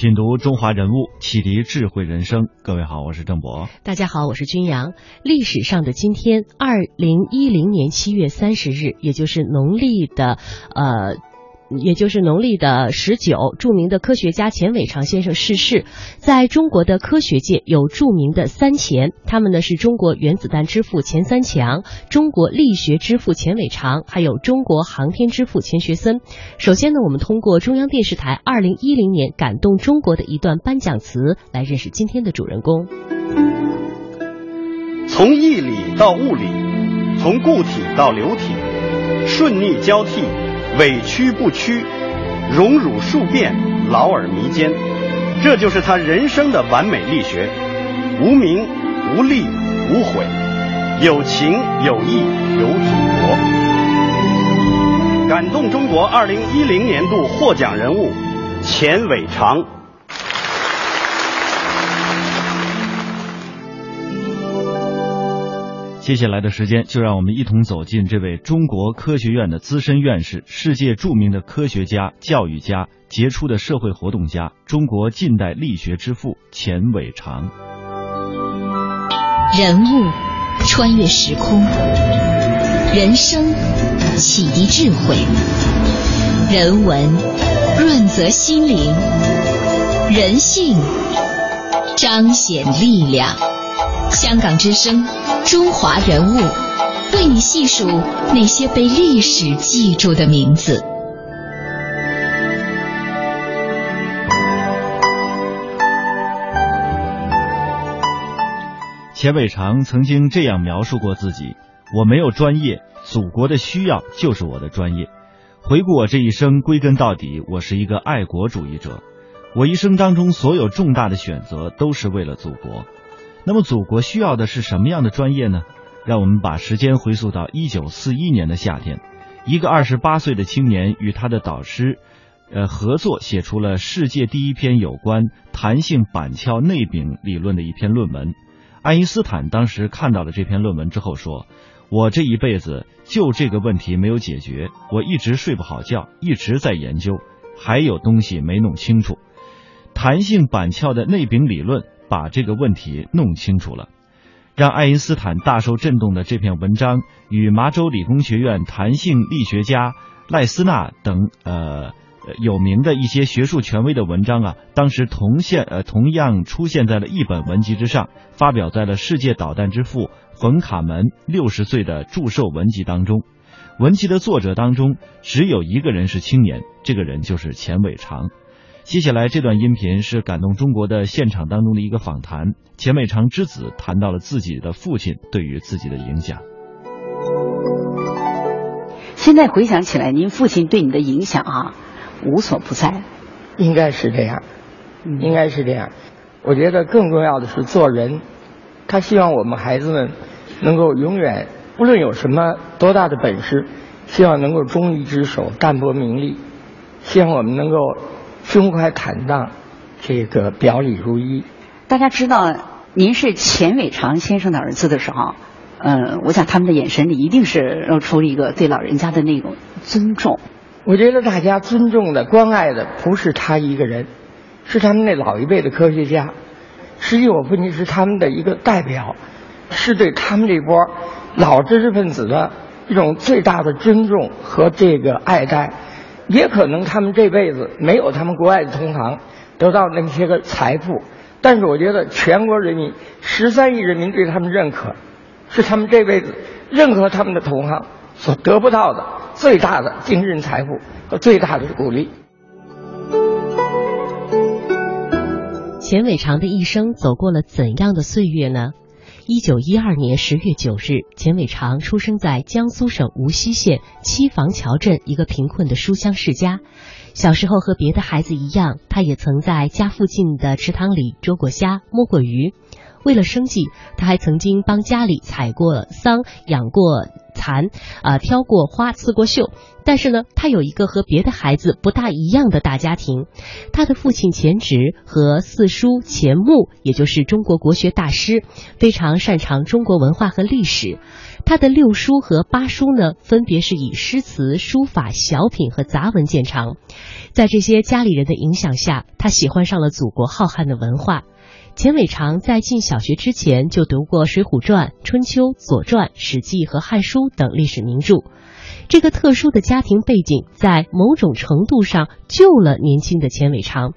品读中华人物，启迪智慧人生。各位好，我是郑博。大家好，我是君阳。历史上的今天，二零一零年七月三十日，也就是农历的呃。也就是农历的十九，著名的科学家钱伟长先生逝世。在中国的科学界有著名的三钱，他们呢是中国原子弹之父钱三强、中国力学之父钱伟长，还有中国航天之父钱学森。首先呢，我们通过中央电视台二零一零年感动中国的一段颁奖词来认识今天的主人公。从义理到物理，从固体到流体，顺逆交替。委屈不屈，荣辱数变，劳而弥坚，这就是他人生的完美力学。无名、无利、无悔，有情、有义、有祖国。感动中国二零一零年度获奖人物钱伟长。接下来的时间，就让我们一同走进这位中国科学院的资深院士、世界著名的科学家、教育家、杰出的社会活动家、中国近代力学之父钱伟长。人物穿越时空，人生启迪智慧，人文润泽心灵，人性彰显力量。香港之声。中华人物，为你细数那些被历史记住的名字。钱伟长曾经这样描述过自己：“我没有专业，祖国的需要就是我的专业。回顾我这一生，归根到底，我是一个爱国主义者。我一生当中所有重大的选择，都是为了祖国。”那么，祖国需要的是什么样的专业呢？让我们把时间回溯到一九四一年的夏天，一个二十八岁的青年与他的导师，呃，合作写出了世界第一篇有关弹性板鞘内柄理论的一篇论文。爱因斯坦当时看到了这篇论文之后说：“我这一辈子就这个问题没有解决，我一直睡不好觉，一直在研究，还有东西没弄清楚。弹性板鞘的内柄理论。”把这个问题弄清楚了，让爱因斯坦大受震动的这篇文章，与麻州理工学院弹性力学家赖斯纳等呃有名的一些学术权威的文章啊，当时同现呃同样出现在了一本文集之上，发表在了世界导弹之父冯卡门六十岁的祝寿文集当中。文集的作者当中只有一个人是青年，这个人就是钱伟长。接下来这段音频是感动中国的现场当中的一个访谈，钱伟长之子谈到了自己的父亲对于自己的影响。现在回想起来，您父亲对你的影响啊，无所不在。应该是这样，应该是这样。我觉得更重要的是做人，他希望我们孩子们能够永远，无论有什么多大的本事，希望能够忠于职守，淡泊名利，希望我们能够。胸怀坦荡，这个表里如一。大家知道您是钱伟长先生的儿子的时候，嗯，我想他们的眼神里一定是露出了一个对老人家的那种尊重。我觉得大家尊重的、关爱的不是他一个人，是他们那老一辈的科学家。实际我父亲是他们的一个代表，是对他们这波老知识分子的一种最大的尊重和这个爱戴。也可能他们这辈子没有他们国外的同行得到那些个财富，但是我觉得全国人民十三亿人民对他们认可，是他们这辈子任何他们的同行所得不到的最大的精神财富和最大的鼓励。钱伟长的一生走过了怎样的岁月呢？一九一二年十月九日，钱伟长出生在江苏省无锡县七房桥镇一个贫困的书香世家。小时候和别的孩子一样，他也曾在家附近的池塘里捉过虾、摸过鱼。为了生计，他还曾经帮家里采过桑、养过蚕，啊，挑过花、刺过绣。但是呢，他有一个和别的孩子不大一样的大家庭。他的父亲钱植和四叔钱穆，也就是中国国学大师，非常擅长中国文化和历史。他的六叔和八叔呢，分别是以诗词、书法、小品和杂文见长。在这些家里人的影响下，他喜欢上了祖国浩瀚的文化。钱伟长在进小学之前就读过《水浒传》《春秋》《左传》《史记》和《汉书》等历史名著。这个特殊的家庭背景在某种程度上救了年轻的钱伟长。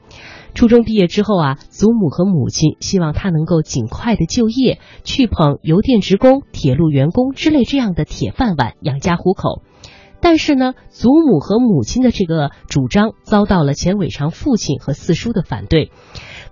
初中毕业之后啊，祖母和母亲希望他能够尽快的就业，去捧邮电职工、铁路员工之类这样的铁饭碗，养家糊口。但是呢，祖母和母亲的这个主张遭到了钱伟长父亲和四叔的反对。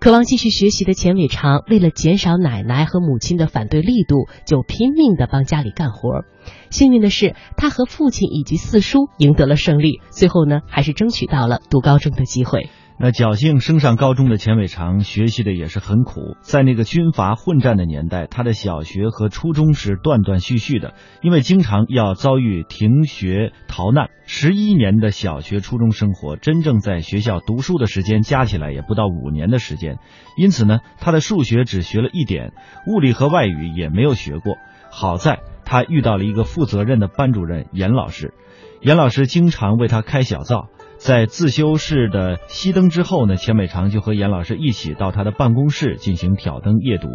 渴望继续学习的钱伟长，为了减少奶奶和母亲的反对力度，就拼命的帮家里干活。幸运的是，他和父亲以及四叔赢得了胜利，最后呢，还是争取到了读高中的机会。那侥幸升上高中的钱伟长，学习的也是很苦。在那个军阀混战的年代，他的小学和初中是断断续续的，因为经常要遭遇停学逃难。十一年的小学、初中生活，真正在学校读书的时间加起来也不到五年的时间。因此呢，他的数学只学了一点，物理和外语也没有学过。好在他遇到了一个负责任的班主任严老师，严老师经常为他开小灶。在自修室的熄灯之后呢，钱伟长就和严老师一起到他的办公室进行挑灯夜读。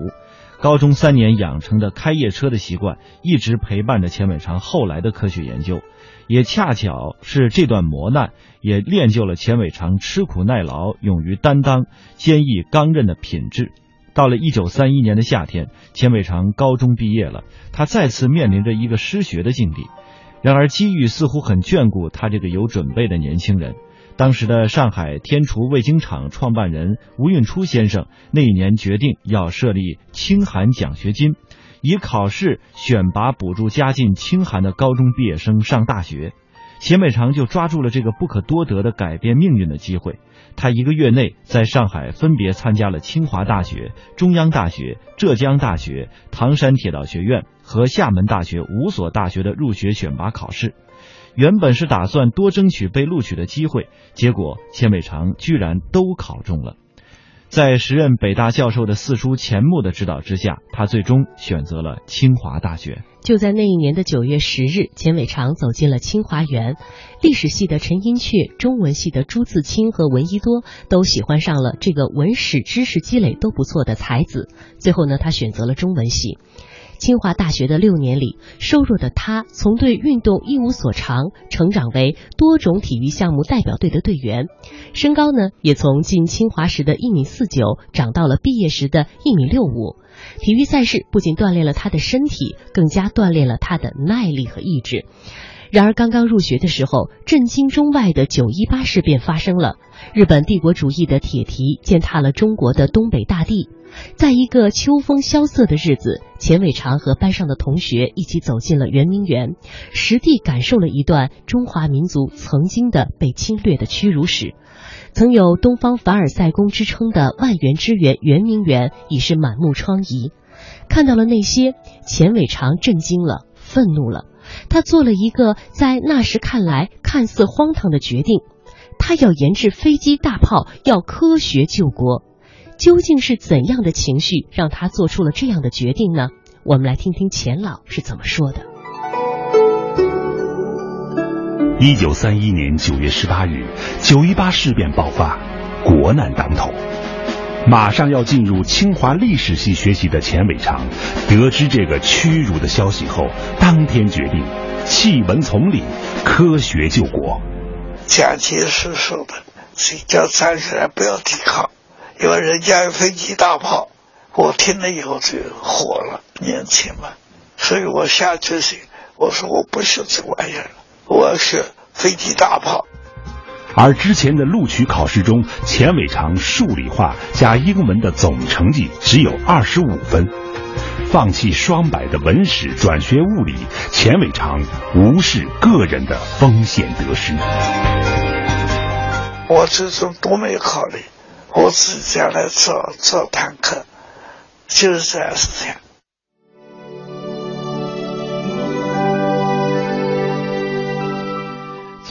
高中三年养成的开夜车的习惯，一直陪伴着钱伟长后来的科学研究。也恰巧是这段磨难，也练就了钱伟长吃苦耐劳、勇于担当、坚毅刚韧的品质。到了一九三一年的夏天，钱伟长高中毕业了，他再次面临着一个失学的境地。然而，机遇似乎很眷顾他这个有准备的年轻人。当时的上海天厨味精厂创办人吴运初先生那一年决定要设立清寒奖学金，以考试选拔补助家境清寒的高中毕业生上大学。钱伟长就抓住了这个不可多得的改变命运的机会。他一个月内在上海分别参加了清华大学、中央大学、浙江大学、唐山铁道学院和厦门大学五所大学的入学选拔考试。原本是打算多争取被录取的机会，结果钱伟长居然都考中了。在时任北大教授的四叔钱穆的指导之下，他最终选择了清华大学。就在那一年的九月十日，钱伟长走进了清华园。历史系的陈寅恪、中文系的朱自清和闻一多都喜欢上了这个文史知识积累都不错的才子。最后呢，他选择了中文系。清华大学的六年里，瘦弱的他从对运动一无所长，成长为多种体育项目代表队的队员。身高呢，也从进清华时的一米四九长到了毕业时的一米六五。体育赛事不仅锻炼了他的身体，更加锻炼了他的耐力和意志。然而，刚刚入学的时候，震惊中外的九一八事变发生了，日本帝国主义的铁蹄践踏了中国的东北大地。在一个秋风萧瑟的日子，钱伟长和班上的同学一起走进了圆明园，实地感受了一段中华民族曾经的被侵略的屈辱史。曾有“东方凡尔赛宫”之称的万园之园圆明园已是满目疮痍。看到了那些，钱伟长震惊了，愤怒了。他做了一个在那时看来看似荒唐的决定，他要研制飞机大炮，要科学救国。究竟是怎样的情绪让他做出了这样的决定呢？我们来听听钱老是怎么说的。一九三一年九月十八日，九一八事变爆发，国难当头，马上要进入清华历史系学习的钱伟长，得知这个屈辱的消息后，当天决定弃文从理，科学救国。蒋介石说的：“谁叫战士人不要抵抗。”因为人家有飞机大炮，我听了以后就火了，年轻嘛，所以我下决心，我说我不学这玩意儿了，我要学飞机大炮。而之前的录取考试中，钱伟长数理化加英文的总成绩只有二十五分，放弃双百的文史，转学物理，钱伟长无视个人的风险得失。我这种都没考虑，我自己将来造造坦克，就是这样事情。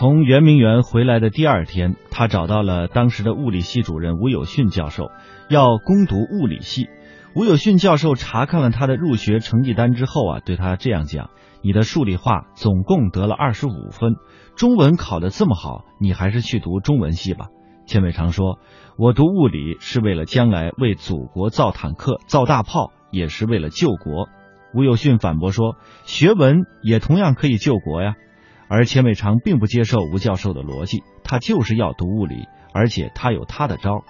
从圆明园回来的第二天，他找到了当时的物理系主任吴有训教授，要攻读物理系。吴有训教授查看了他的入学成绩单之后啊，对他这样讲：“你的数理化总共得了二十五分，中文考得这么好，你还是去读中文系吧。”钱伟长说：“我读物理是为了将来为祖国造坦克、造大炮，也是为了救国。”吴有训反驳说：“学文也同样可以救国呀。”而钱伟长并不接受吴教授的逻辑，他就是要读物理，而且他有他的招。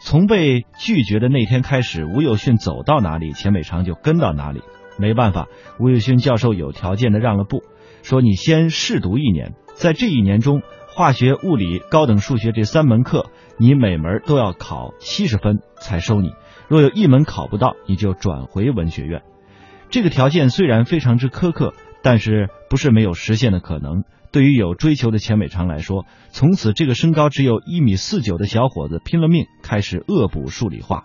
从被拒绝的那天开始，吴有训走到哪里，钱伟长就跟到哪里。没办法，吴有训教授有条件的让了步，说你先试读一年，在这一年中，化学、物理、高等数学这三门课，你每门都要考七十分才收你。若有一门考不到，你就转回文学院。这个条件虽然非常之苛刻。但是不是没有实现的可能？对于有追求的钱伟长来说，从此这个身高只有一米四九的小伙子拼了命开始恶补数理化。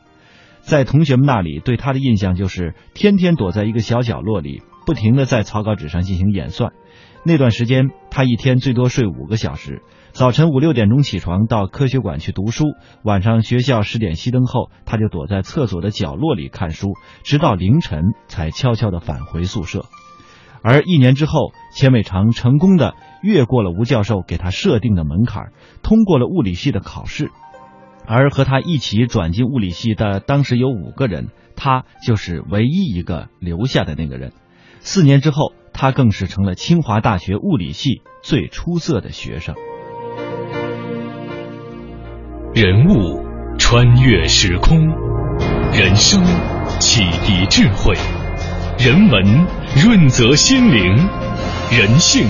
在同学们那里，对他的印象就是天天躲在一个小角落里，不停的在草稿纸上进行演算。那段时间，他一天最多睡五个小时，早晨五六点钟起床到科学馆去读书，晚上学校十点熄灯后，他就躲在厕所的角落里看书，直到凌晨才悄悄的返回宿舍。而一年之后，钱伟长成功的越过了吴教授给他设定的门槛，通过了物理系的考试。而和他一起转进物理系的当时有五个人，他就是唯一一个留下的那个人。四年之后，他更是成了清华大学物理系最出色的学生。人物穿越时空，人生启迪智慧。人文润泽心灵，人性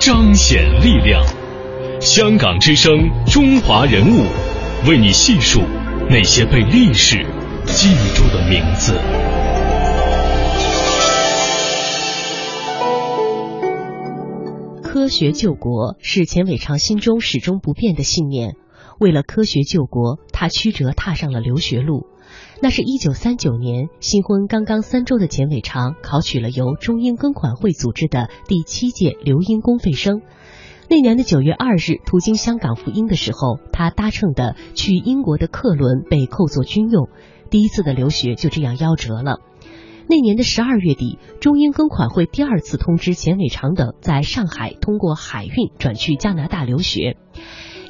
彰显力量。香港之声，中华人物，为你细数那些被历史记住的名字。科学救国是钱伟长心中始终不变的信念。为了科学救国，他曲折踏上了留学路。那是一九三九年，新婚刚刚三周的钱伟长考取了由中英庚款会组织的第七届留英公费生。那年的九月二日，途经香港赴英的时候，他搭乘的去英国的客轮被扣作军用，第一次的留学就这样夭折了。那年的十二月底，中英庚款会第二次通知钱伟长等在上海通过海运转去加拿大留学。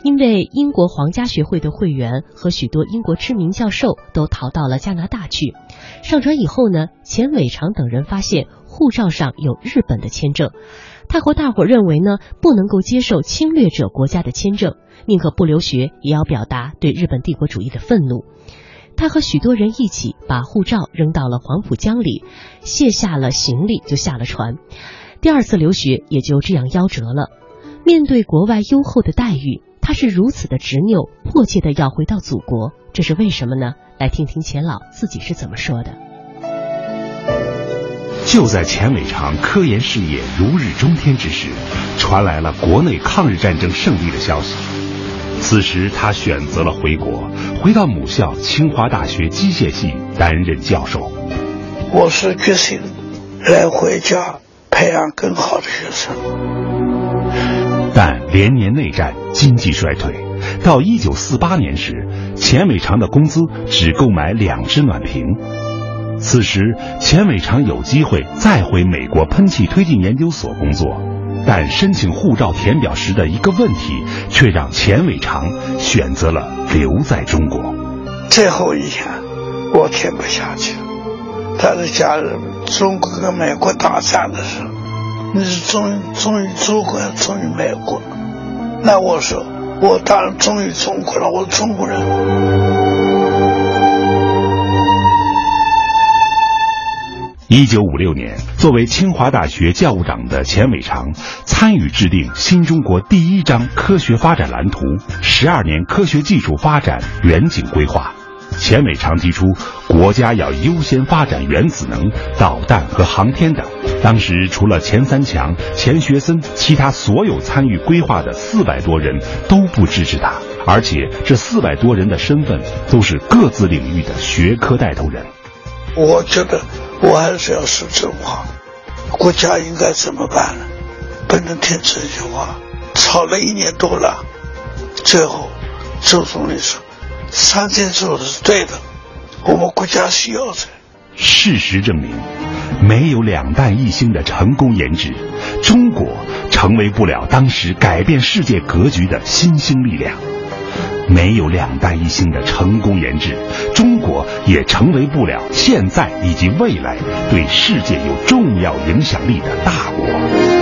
因为英国皇家学会的会员和许多英国知名教授都逃到了加拿大去。上船以后呢，钱伟长等人发现护照上有日本的签证，他和大伙认为呢不能够接受侵略者国家的签证，宁可不留学也要表达对日本帝国主义的愤怒。他和许多人一起把护照扔到了黄浦江里，卸下了行李就下了船。第二次留学也就这样夭折了。面对国外优厚的待遇。他是如此的执拗，迫切的要回到祖国，这是为什么呢？来听听钱老自己是怎么说的。就在钱伟长科研事业如日中天之时，传来了国内抗日战争胜利的消息。此时他选择了回国，回到母校清华大学机械系担任教授。我是决心来回家培养更好的学生。但连年内战，经济衰退，到一九四八年时，钱伟长的工资只够买两只暖瓶。此时，钱伟长有机会再回美国喷气推进研究所工作，但申请护照填表时的一个问题，却让钱伟长选择了留在中国。最后一天，我填不下去。他的家人，中国跟美国大战的时候。你是忠于忠于祖国，忠于美国。那我说，我当然忠于中国了，我是中国人。一九五六年，作为清华大学教务长的钱伟长，参与制定新中国第一张科学发展蓝图——十二年科学技术发展远景规划。钱伟长提出，国家要优先发展原子能、导弹和航天等。当时除了钱三强、钱学森，其他所有参与规划的四百多人都不支持他，而且这四百多人的身份都是各自领域的学科带头人。我觉得我还是要说真话，国家应该怎么办呢？不能听这句话，吵了一年多了，最后周总理说。三天做的是对的，我们国家需要的。事实证明，没有两弹一星的成功研制，中国成为不了当时改变世界格局的新兴力量；没有两弹一星的成功研制，中国也成为不了现在以及未来对世界有重要影响力的大国。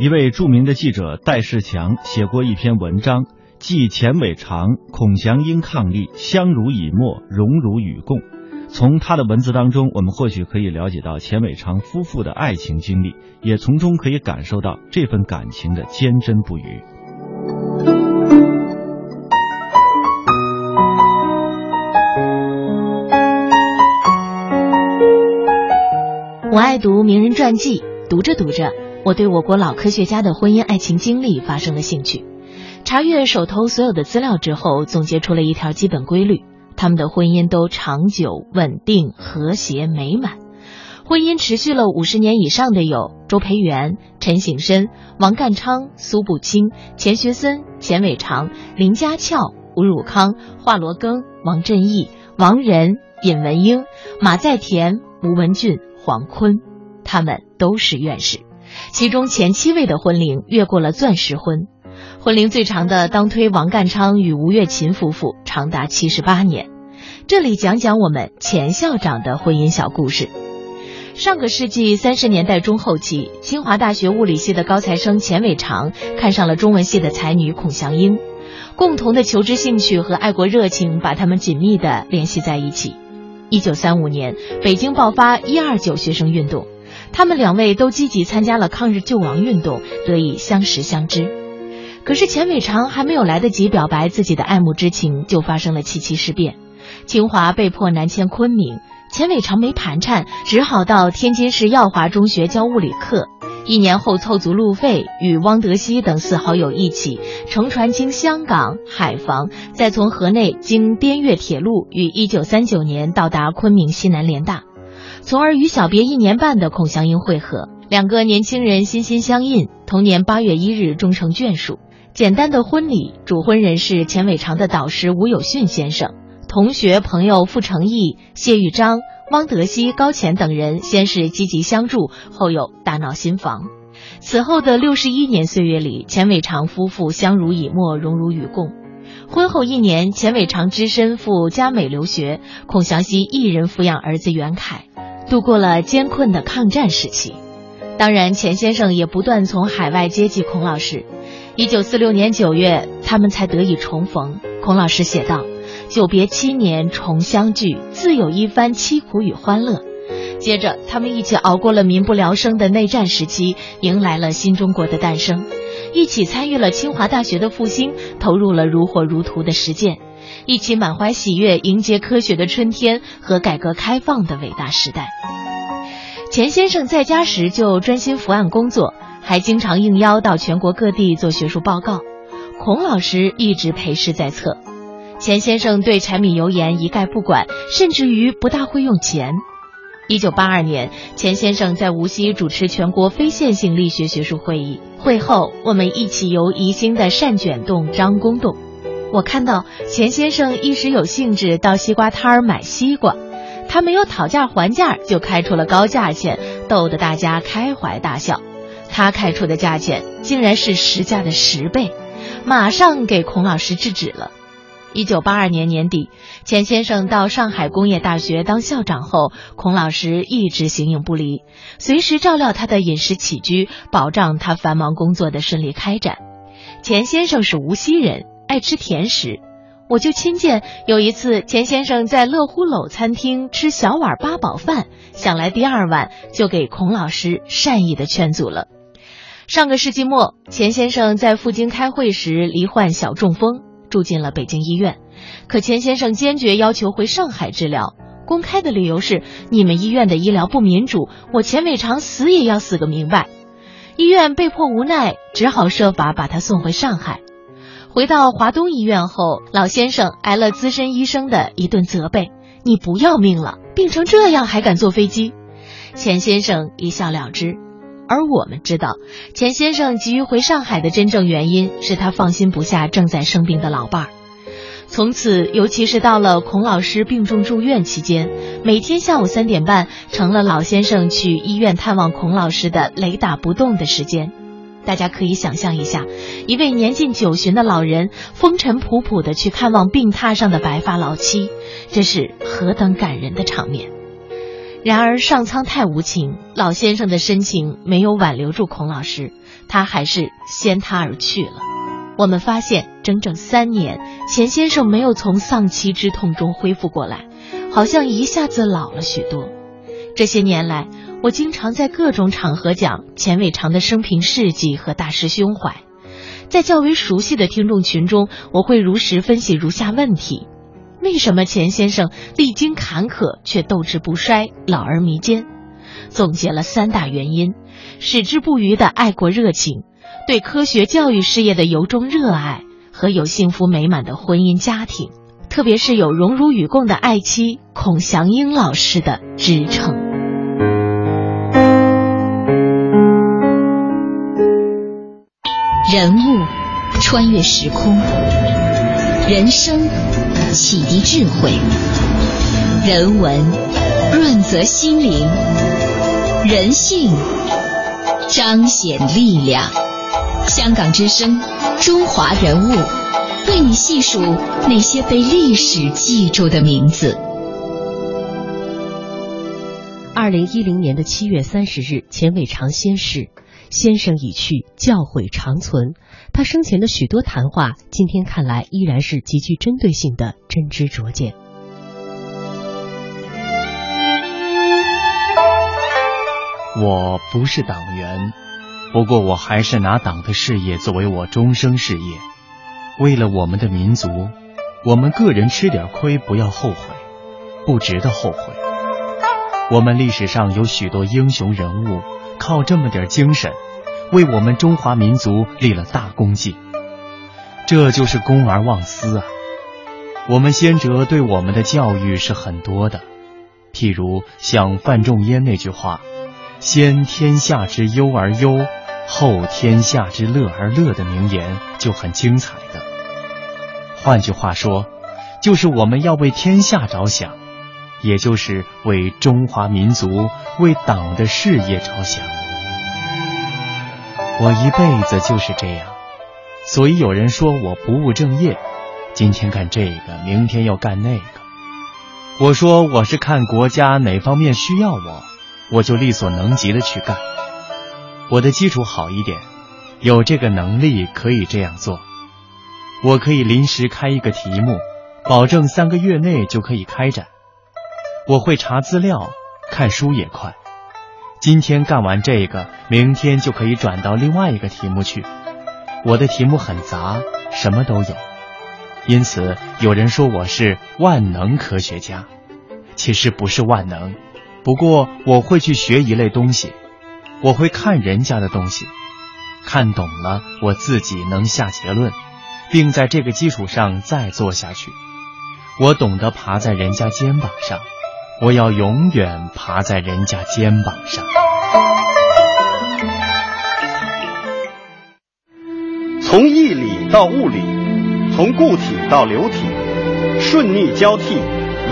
一位著名的记者戴世强写过一篇文章，记钱伟长、孔祥英伉俪相濡以沫，荣辱与共。从他的文字当中，我们或许可以了解到钱伟长夫妇的爱情经历，也从中可以感受到这份感情的坚贞不渝。我爱读名人传记，读着读着。我对我国老科学家的婚姻爱情经历发生了兴趣，查阅手头所有的资料之后，总结出了一条基本规律：他们的婚姻都长久、稳定、和谐、美满。婚姻持续了五十年以上的有周培源、陈省身、王淦昌、苏步青、钱学森、钱伟长、林家翘、吴汝康、华罗庚、王振义、王仁、尹文英、马再田、吴文俊、黄坤，他们都是院士。其中前七位的婚龄越过了钻石婚，婚龄最长的当推王淦昌与吴月琴夫妇，长达七十八年。这里讲讲我们钱校长的婚姻小故事。上个世纪三十年代中后期，清华大学物理系的高材生钱伟长看上了中文系的才女孔祥英，共同的求知兴趣和爱国热情把他们紧密的联系在一起。一九三五年，北京爆发一二九学生运动。他们两位都积极参加了抗日救亡运动，得以相识相知。可是钱伟长还没有来得及表白自己的爱慕之情，就发生了七七事变，清华被迫南迁昆明。钱伟长没盘缠，只好到天津市耀华中学教物理课。一年后凑足路费，与汪德熙等四好友一起乘船经香港、海防，再从河内经滇越铁路，于一九三九年到达昆明西南联大。从而与小别一年半的孔祥英会合，两个年轻人心心相印，同年八月一日终成眷属。简单的婚礼，主婚人是钱伟长的导师吴有训先生，同学朋友傅成义、谢玉章、汪德熙、高潜等人先是积极相助，后又大闹新房。此后的六十一年岁月里，钱伟长夫妇相濡以沫，荣辱与共。婚后一年，钱伟长只身赴加美留学，孔祥熙一人抚养儿子袁凯。度过了艰困的抗战时期，当然钱先生也不断从海外接济孔老师。一九四六年九月，他们才得以重逢。孔老师写道：“久别七年重相聚，自有一番凄苦与欢乐。”接着，他们一起熬过了民不聊生的内战时期，迎来了新中国的诞生，一起参与了清华大学的复兴，投入了如火如荼的实践。一起满怀喜悦迎接科学的春天和改革开放的伟大时代。钱先生在家时就专心伏案工作，还经常应邀到全国各地做学术报告。孔老师一直陪侍在侧。钱先生对柴米油盐一概不管，甚至于不大会用钱。一九八二年，钱先生在无锡主持全国非线性力学学术会议，会后我们一起游宜兴的善卷洞、张公洞。我看到钱先生一时有兴致到西瓜摊儿买西瓜，他没有讨价还价就开出了高价钱，逗得大家开怀大笑。他开出的价钱竟然是实价的十倍，马上给孔老师制止了。一九八二年年底，钱先生到上海工业大学当校长后，孔老师一直形影不离，随时照料他的饮食起居，保障他繁忙工作的顺利开展。钱先生是无锡人，爱吃甜食，我就亲见有一次，钱先生在乐乎楼餐厅吃小碗八宝饭，想来第二碗就给孔老师善意的劝阻了。上个世纪末，钱先生在赴京开会时罹患小中风。住进了北京医院，可钱先生坚决要求回上海治疗。公开的理由是：你们医院的医疗不民主，我钱伟长死也要死个明白。医院被迫无奈，只好设法把他送回上海。回到华东医院后，老先生挨了资深医生的一顿责备：“你不要命了？病成这样还敢坐飞机？”钱先生一笑了之。而我们知道，钱先生急于回上海的真正原因是他放心不下正在生病的老伴儿。从此，尤其是到了孔老师病重住院期间，每天下午三点半成了老先生去医院探望孔老师的雷打不动的时间。大家可以想象一下，一位年近九旬的老人风尘仆仆的去看望病榻上的白发老妻，这是何等感人的场面。然而上苍太无情，老先生的深情没有挽留住孔老师，他还是先他而去了。我们发现，整整三年，钱先生没有从丧妻之痛中恢复过来，好像一下子老了许多。这些年来，我经常在各种场合讲钱伟长的生平事迹和大师胸怀，在较为熟悉的听众群中，我会如实分析如下问题。为什么钱先生历经坎坷却斗志不衰、老而弥坚？总结了三大原因：矢志不渝的爱国热情，对科学教育事业的由衷热爱，和有幸福美满的婚姻家庭，特别是有荣辱与共的爱妻孔祥英老师的支撑。人物穿越时空，人生。启迪智慧，人文润泽心灵，人性彰显力量。香港之声，中华人物，为你细数那些被历史记住的名字。二零一零年的七月三十日，钱伟长先逝。先生已去，教诲长存。他生前的许多谈话，今天看来依然是极具针对性的真知灼见。我不是党员，不过我还是拿党的事业作为我终生事业。为了我们的民族，我们个人吃点亏不要后悔，不值得后悔。我们历史上有许多英雄人物。靠这么点精神，为我们中华民族立了大功绩，这就是公而忘私啊！我们先哲对我们的教育是很多的，譬如像范仲淹那句话：“先天下之忧而忧，后天下之乐而乐”的名言就很精彩的。换句话说，就是我们要为天下着想。也就是为中华民族、为党的事业着想。我一辈子就是这样，所以有人说我不务正业，今天干这个，明天要干那个。我说我是看国家哪方面需要我，我就力所能及的去干。我的基础好一点，有这个能力可以这样做。我可以临时开一个题目，保证三个月内就可以开展。我会查资料，看书也快。今天干完这个，明天就可以转到另外一个题目去。我的题目很杂，什么都有，因此有人说我是万能科学家。其实不是万能，不过我会去学一类东西，我会看人家的东西，看懂了，我自己能下结论，并在这个基础上再做下去。我懂得爬在人家肩膀上。我要永远爬在人家肩膀上。从义理到物理，从固体到流体，顺逆交替，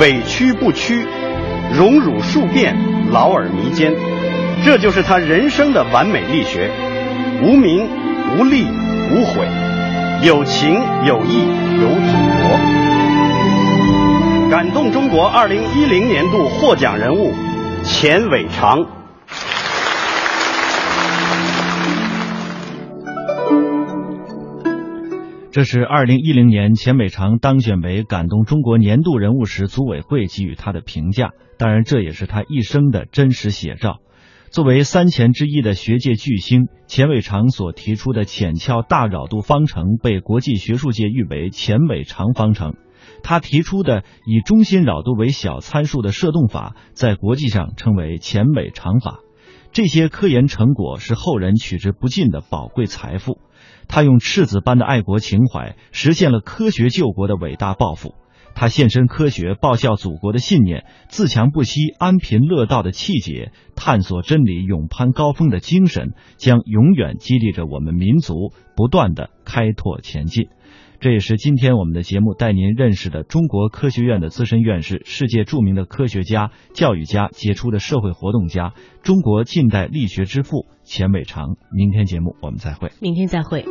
委曲不屈，荣辱数变，劳而弥坚，这就是他人生的完美力学。无名、无利、无悔，有情、有义、有祖国。感动中国二零一零年度获奖人物钱伟长。这是二零一零年钱伟长当选为感动中国年度人物时，组委会给予他的评价。当然，这也是他一生的真实写照。作为三钱之一的学界巨星，钱伟长所提出的浅窍大扰度方程被国际学术界誉为钱伟长方程。他提出的以中心扰度为小参数的射动法，在国际上称为钱伟长法。这些科研成果是后人取之不尽的宝贵财富。他用赤子般的爱国情怀，实现了科学救国的伟大抱负。他献身科学，报效祖国的信念，自强不息、安贫乐道的气节，探索真理、勇攀高峰的精神，将永远激励着我们民族不断的开拓前进。这也是今天我们的节目带您认识的中国科学院的资深院士、世界著名的科学家、教育家、杰出的社会活动家、中国近代力学之父钱伟长。明天节目我们再会。明天再会。